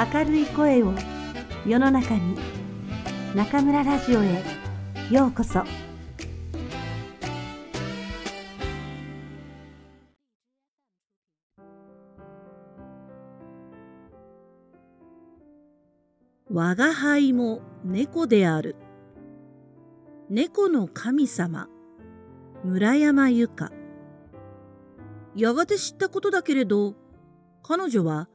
明るい声を世の中に中村ラジオへようこそ。我が輩も猫である。猫の神様村山由佳。やがて知ったことだけれど彼女は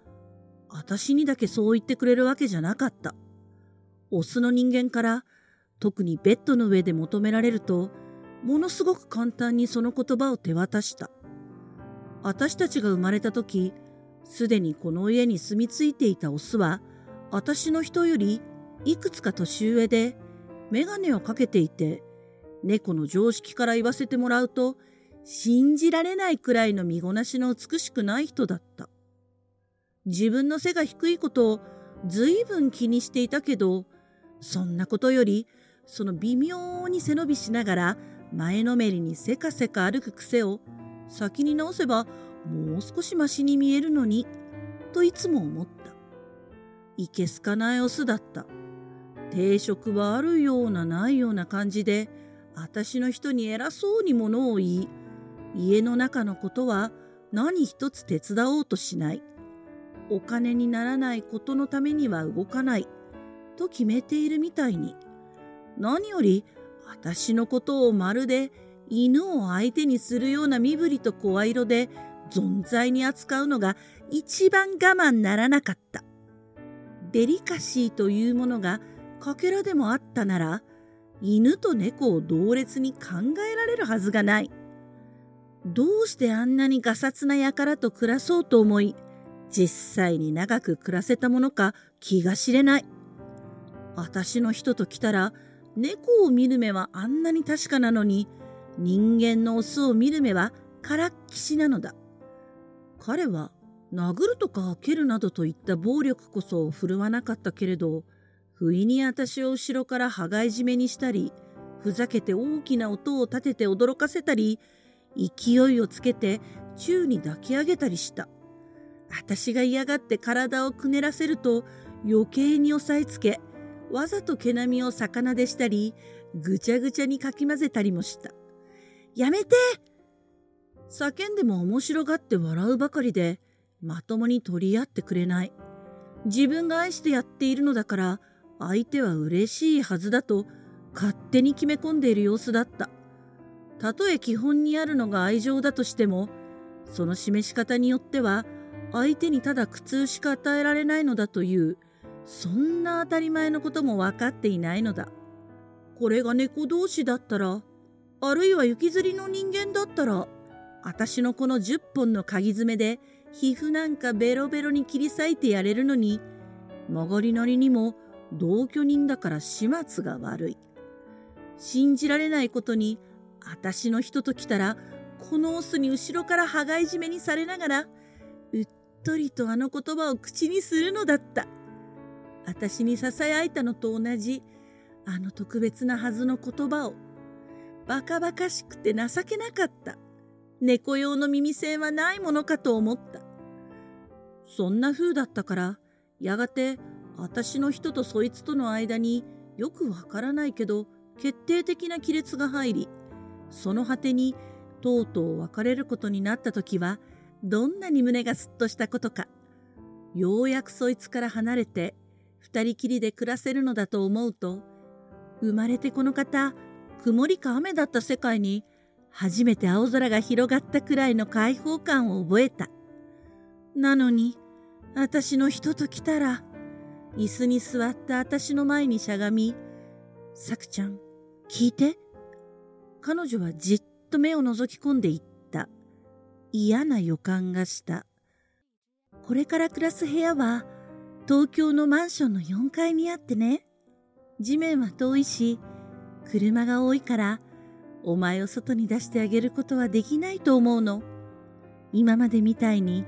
私にだけそう言ってくれるわけじゃなかった。オスの人間から特にベッドの上で求められるとものすごく簡単にその言葉を手渡した。私たちが生まれた時すでにこの家に住み着いていたオスは私の人よりいくつか年上で眼鏡をかけていて猫の常識から言わせてもらうと信じられないくらいの身ごなしの美しくない人だった。自分の背が低いことを随分気にしていたけど、そんなことより、その微妙に背伸びしながら前のめりにせかせか歩く癖を先に直せばもう少しましに見えるのに、といつも思った。いけすかないオスだった。定職はあるようなないような感じで、私の人に偉そうにものを言い、家の中のことは何一つ手伝おうとしない。お金にならないことのためには動かないと決めているみたいに何より私のことをまるで犬を相手にするような身振りと声色で存在に扱うのが一番我慢ならなかった。デリカシーというものがかけらでもあったなら犬と猫を同列に考えられるはずがない。どうしてあんなにがさつな輩と暮らそうと思い実際に長く暮らせたものか気が知れない。私の人と来たら猫を見る目はあんなに確かなのに人間のオスを見る目はからっきしなのだ。彼は殴るとか蹴るなどといった暴力こそ振るわなかったけれど不意に私を後ろから羽交い締めにしたりふざけて大きな音を立てて驚かせたり勢いをつけて宙に抱き上げたりした。私が嫌がって体をくねらせると余計に押さえつけ、わざと毛並みを魚でしたり、ぐちゃぐちゃにかき混ぜたりもした。やめて叫んでも面白がって笑うばかりで、まともに取り合ってくれない。自分が愛してやっているのだから、相手は嬉しいはずだと勝手に決め込んでいる様子だった。たとえ基本にあるのが愛情だとしても、その示し方によっては相手にただ苦痛しか与えられないのだというそんな当たり前のことも分かっていないのだ。これが猫同士だったらあるいは雪吊りの人間だったら私のこの10本の鍵爪で皮膚なんかベロベロに切り裂いてやれるのに曲がりなりにも同居人だから始末が悪い。信じられないことに私の人と来たらこのオスに後ろから羽交い締めにされながらとりとあの言葉を口にするのだった。私に囁いたのと同じ、あの特別なはずの言葉を、バカバカしくて情けなかった。猫用の耳栓はないものかと思った。そんな風だったから、やがて私の人とそいつとの間によくわからないけど決定的な亀裂が入り、その果てにとうとう別れることになった時は、どんなに胸がすっとしたことか。ようやくそいつから離れて、二人きりで暮らせるのだと思うと、生まれてこの方、曇りか雨だった世界に、初めて青空が広がったくらいの開放感を覚えた。なのに、私の人と来たら、椅子に座った私の前にしゃがみ、さくちゃん、聞いて。彼女はじっと目を覗き込んでいった。嫌な予感がした。これから暮らす部屋は東京のマンションの4階にあってね。地面は遠いし、車が多いから、お前を外に出してあげることはできないと思うの。今までみたいに、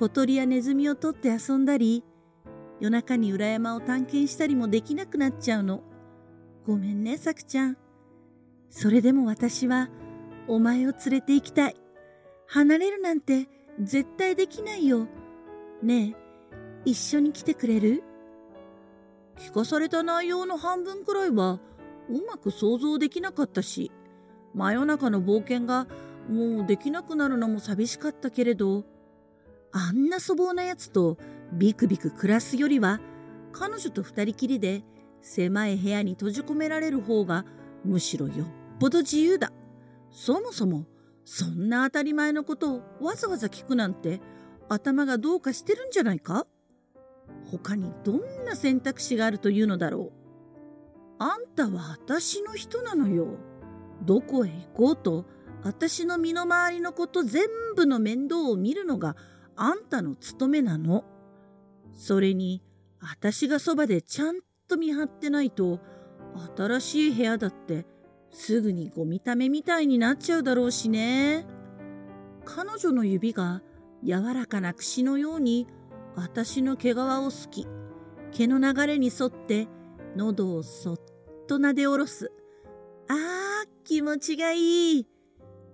小鳥やネズミを取って遊んだり、夜中に裏山を探検したりもできなくなっちゃうの。ごめんね、さくちゃん。それでも私は、お前を連れて行きたい。離れるなんて絶対できないよ。ねえ、一緒に来てくれる？聞かされた内容の半分くらいはうまく想像できなかったし真夜中の冒険がもうできなくなるのも寂しかったけれどあんな粗暴なやつとビクビク暮らすよりは彼女と二人きりで狭い部屋に閉じ込められる方がむしろよっぽど自由だ。そもそもそんな当たり前のことをわざわざ聞くなんて頭がどうかしてるんじゃないか？他にどんな選択肢があるというのだろう？あんたは私の人なのよ。どこへ行こうと私の身の回りのこと全部の面倒を見るのがあんたの務めなの。それに私がそばでちゃんと見張ってないと新しい部屋だってすぐにゴミためみたいになっちゃうだろうしね。彼女の指が柔らかな櫛のように私の毛皮をすき、毛の流れに沿って喉をそっと撫で下ろす。ああ、気持ちがいい。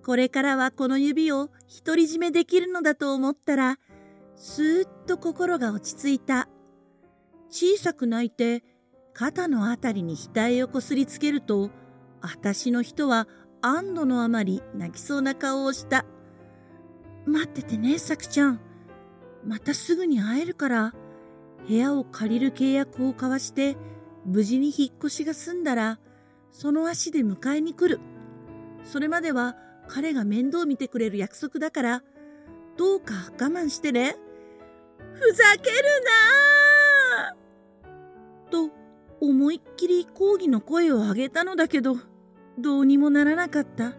これからはこの指を独り占めできるのだと思ったら、すーっと心が落ち着いた。小さく泣いて、肩のあたりに額をこすりつけると、私の人は安堵のあまり泣きそうな顔をした。待っててね、さくちゃん。またすぐに会えるから、部屋を借りる契約を交わして、無事に引っ越しが済んだら、その足で迎えに来る。それまでは彼が面倒見てくれる約束だから、どうか我慢してね。ふざけるなと、思いっきり抗議の声を上げたのだけど、どうにもならなかった。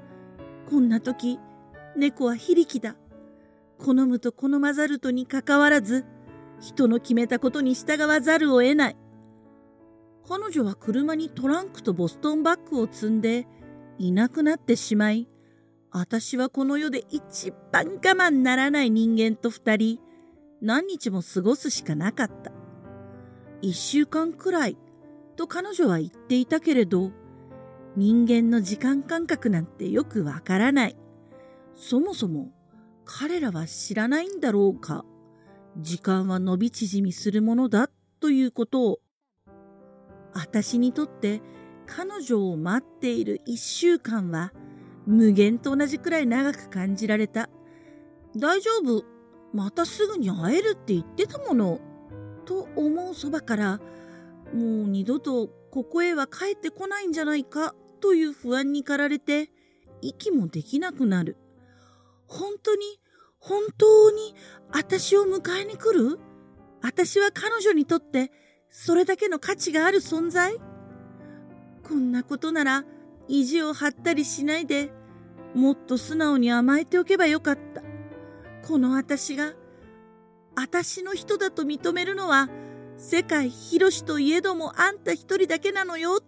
こんな時、猫は非力だ。好むと好まざるとにかかわらず、人の決めたことに従わざるを得ない。彼女は車にトランクとボストンバッグを積んでいなくなってしまい、私はこの世で一番我慢ならない人間と二人、何日も過ごすしかなかった。一週間くらい、と彼女は言っていたけれど、人間の時間感覚なんてよくわからない。そもそも彼らは知らないんだろうか。時間は伸び縮みするものだということを私にとって彼女を待っている一週間は無限と同じくらい長く感じられた。大丈夫。またすぐに会えるって言ってたもの。と思うそばから、もう二度とここへは帰ってこないんじゃないかという不安に駆られて、息もできなくなる。本当に、本当に私を迎えに来る？私は彼女にとってそれだけの価値がある存在？こんなことなら意地を張ったりしないでもっと素直に甘えておけばよかった。この私が私の人だと認めるのは世界広しといえどもあんた一人だけなのよ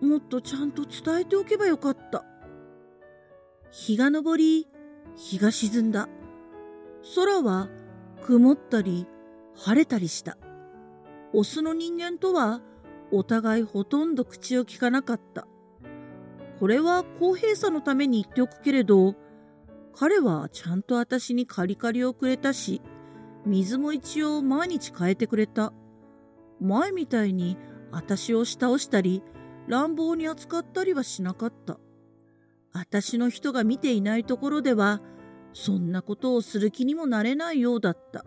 もっとちゃんと伝えておけばよかった。日が昇り、日が沈んだ。空は曇ったり晴れたりした。オスの人間とはお互いほとんど口を聞かなかった。これは公平さのために言っておくけれど、彼はちゃんと私にカリカリをくれたし、水も一応毎日変えてくれた。前みたいに私を倒したり、乱暴に扱ったりはしなかった。私の人が見ていないところでは、そんなことをする気にもなれないようだった。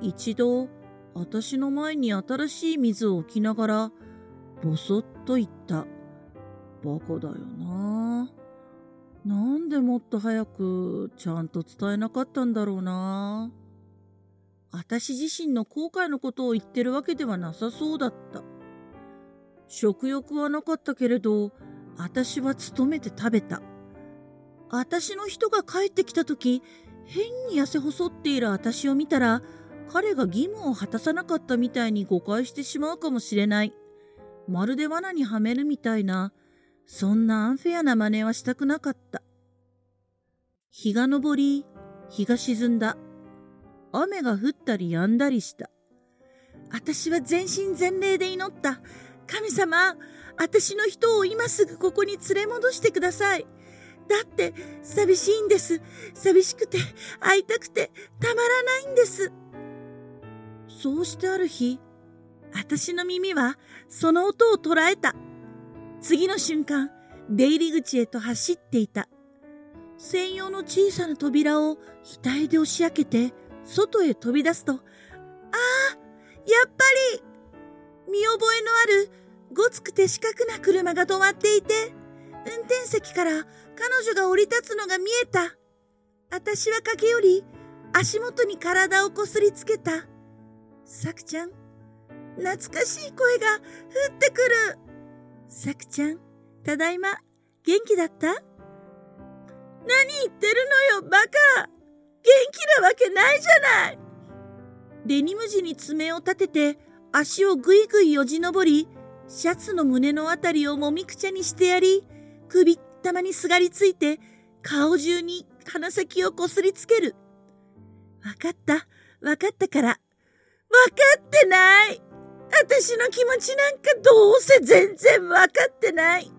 一度、私の前に新しい水を置きながら、ぼそっと言った。バカだよな。なんでもっと早くちゃんと伝えなかったんだろうな。私自身の後悔のことを言ってるわけではなさそうだった。食欲はなかったけれど、私は勤めて食べた。私の人が帰ってきた時、変に痩せ細っている私を見たら、彼が義務を果たさなかったみたいに誤解してしまうかもしれない。まるで罠にはめるみたいな、そんなアンフェアな真似はしたくなかった。日が昇り、日が沈んだ。雨が降ったり止んだりした。私は全身全霊で祈った。神様、私の人を今すぐここに連れ戻してください。だって、寂しいんです。寂しくて、会いたくて、たまらないんです。そうしてある日、私の耳はその音を捉えた。次の瞬間、出入り口へと走っていた。専用の小さな扉を額で押し開けて、外へ飛び出すと、ああ、やっぱり見覚えのあるごつくて四角な車が止まっていて、運転席から彼女が降り立つのが見えた。私は駆け寄り、足元に体をこすりつけた。さくちゃん、懐かしい声が降ってくる。さくちゃん、ただいま、元気だった？何言ってるのよ、バカ元気なわけないじゃないデニム地に爪を立てて、足をぐいぐいよじ登り、シャツの胸のあたりをもみくちゃにしてやり、首たまにすがりついて、顔中に鼻先をこすりつける。わかった、わかったから。わかってない私の気持ちなんかどうせ全然わかってない。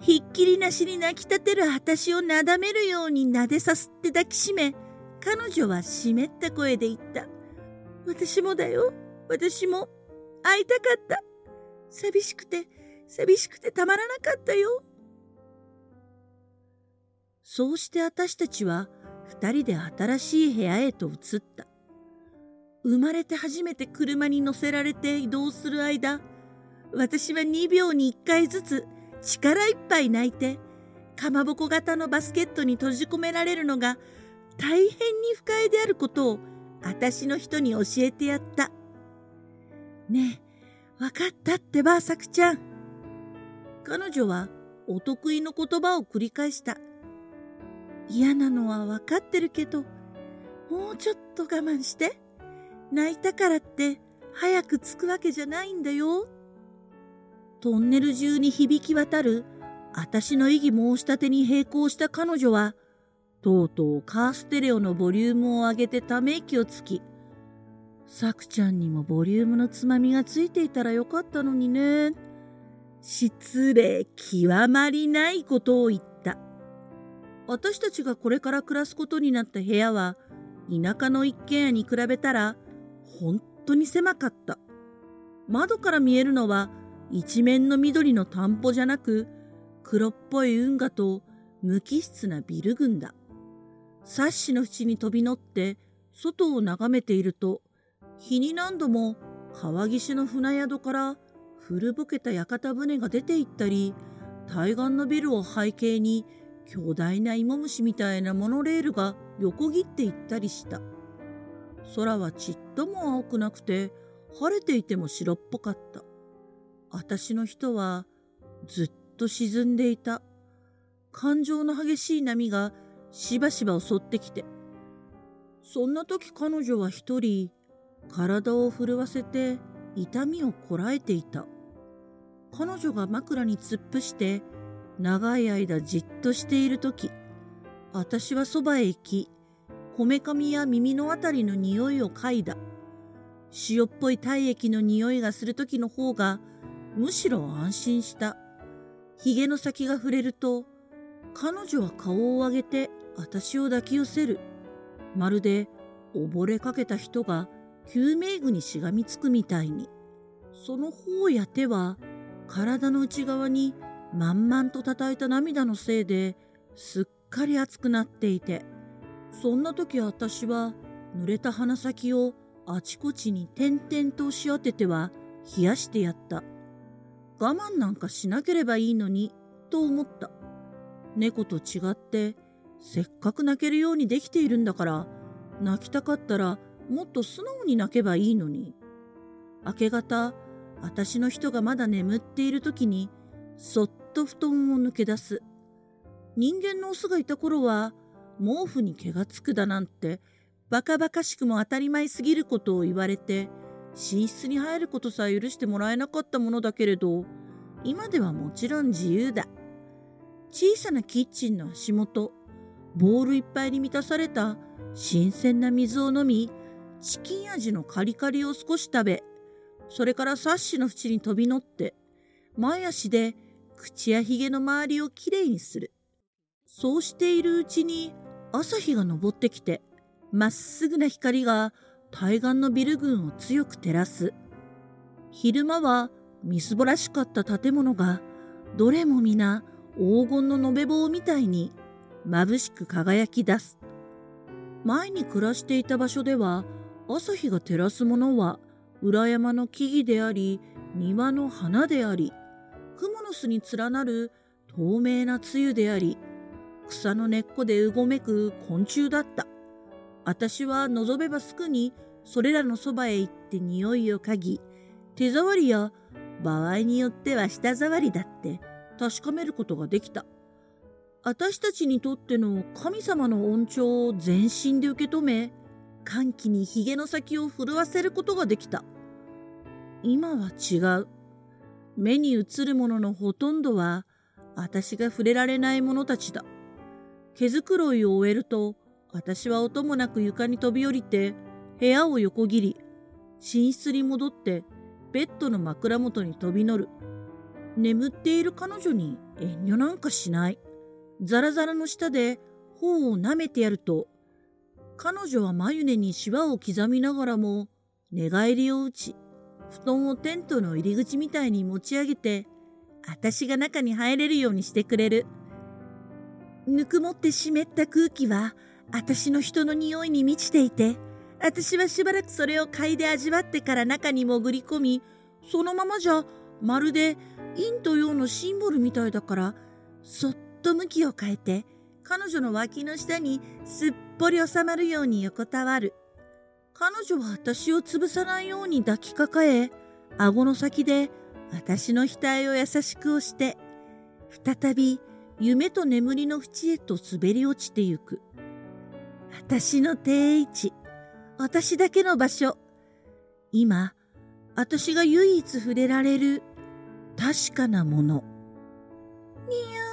ひっきりなしに泣き立てる私をなだめるように撫でさすって抱きしめ、彼女は湿った声で言った。私もだよ。私も会いたかった。寂しくて、寂しくてたまらなかったよ。そうして私たちは二人で新しい部屋へと移った。生まれて初めて車に乗せられて移動する間、私は2秒に1回ずつ力いっぱい泣いて、かまぼこ型のバスケットに閉じ込められるのが大変に不快であることを私の人に教えてやった。ねえ、わかったってば、さくちゃん。彼女はお得意の言葉を繰り返した。嫌なのはわかってるけど、もうちょっと我慢して。泣いたからって早く着くわけじゃないんだよ。トンネル中に響き渡る私の異議申し立てに並行した彼女は、とうとうカーステレオのボリュームを上げてため息をつき、さくちゃんにもボリュームのつまみがついていたらよかったのにね。失礼極まりないことを言った。私たちがこれから暮らすことになった部屋は、田舎の一軒家に比べたら本当に狭かった。窓から見えるのは一面の緑の田んぼじゃなく黒っぽい運河と無機質なビル群だ。サッシの縁に飛び乗って外を眺めていると日に何度も川岸の船宿から古ぼけた屋形船が出て行ったり対岸のビルを背景に巨大な芋虫みたいなモノレールが横切っていったりした。空はちっとも青くなくて、晴れていても白っぽかった。私の人はずっと沈んでいた。感情の激しい波がしばしば襲ってきて。そんな時彼女は一人、体を震わせて痛みをこらえていた。彼女が枕に突っ伏して長い間じっとしている時、私はそばへ行き、こめかみや耳のあたりの匂いを嗅いだ。塩っぽい体液の匂いがする時の方が、むしろ安心した。髭の先が触れると、彼女は顔を上げて私を抱き寄せる。まるで溺れかけた人が救命具にしがみつくみたいに。その方や手は体の内側に満々と叩いた涙のせいですっかり熱くなっていて、そんな時私は濡れた鼻先をあちこちに点々と押し当てては冷やしてやった。我慢なんかしなければいいのに、と思った。猫と違って、せっかく泣けるようにできているんだから、泣きたかったらもっと素直に泣けばいいのに。明け方、私の人がまだ眠っている時に、そっと布団を抜け出す。人間のオスがいた頃は、毛布に毛がつくだなんて、バカバカしくも当たり前すぎることを言われて、寝室に入ることさえ許してもらえなかったものだけれど、今ではもちろん自由だ。小さなキッチンの足元、ボールいっぱいに満たされた新鮮な水を飲み、チキン味のカリカリを少し食べ、それからサッシの縁に飛び乗って、前足で口やひげの周りをきれいにする。そうしているうちに朝日が昇ってきて、まっすぐな光が対岸のビル群を強く照らす。昼間はみすぼらしかった建物が、どれも皆黄金の延べ棒みたいに眩しく輝き出す。前に暮らしていた場所では、朝日が照らすものは裏山の木々であり、庭の花であり、クモの巣に連なる透明な露であり、草の根っこでうごめく昆虫だった。私は望めばすぐにそれらのそばへ行って匂いを嗅ぎ、手触りや場合によっては舌触りだって確かめることができた。私たちにとっての神様の恩寵を全身で受け止め、歓喜にひげの先を震わせることができた。今は違う。目に映るもののほとんどは、私が触れられない者たちだ。毛づくろいを終えると、私は音もなく床に飛び降りて、部屋を横切り、寝室に戻って、ベッドの枕元に飛び乗る。眠っている彼女に遠慮なんかしない。ザラザラの下で頬を舐めてやると、彼女は眉根にシワを刻みながらも、寝返りを打ち、布団をテントの入り口みたいに持ち上げて、私が中に入れるようにしてくれる。ぬくもって湿った空気は、私の人の匂いに満ちていて、私はしばらくそれを嗅いで味わってから中に潜り込み、そのままじゃ、まるで陰と陽のシンボルみたいだから、そっと向きを変えて、彼女の脇の下にすっぽり収まるように横たわる。彼女は私を潰さないように抱きかかえ、顎の先で私の額を優しく押して、再び夢と眠りの淵へと滑り落ちてゆく。私の定位置、私だけの場所。今、私が唯一触れられる確かなもの。にゃ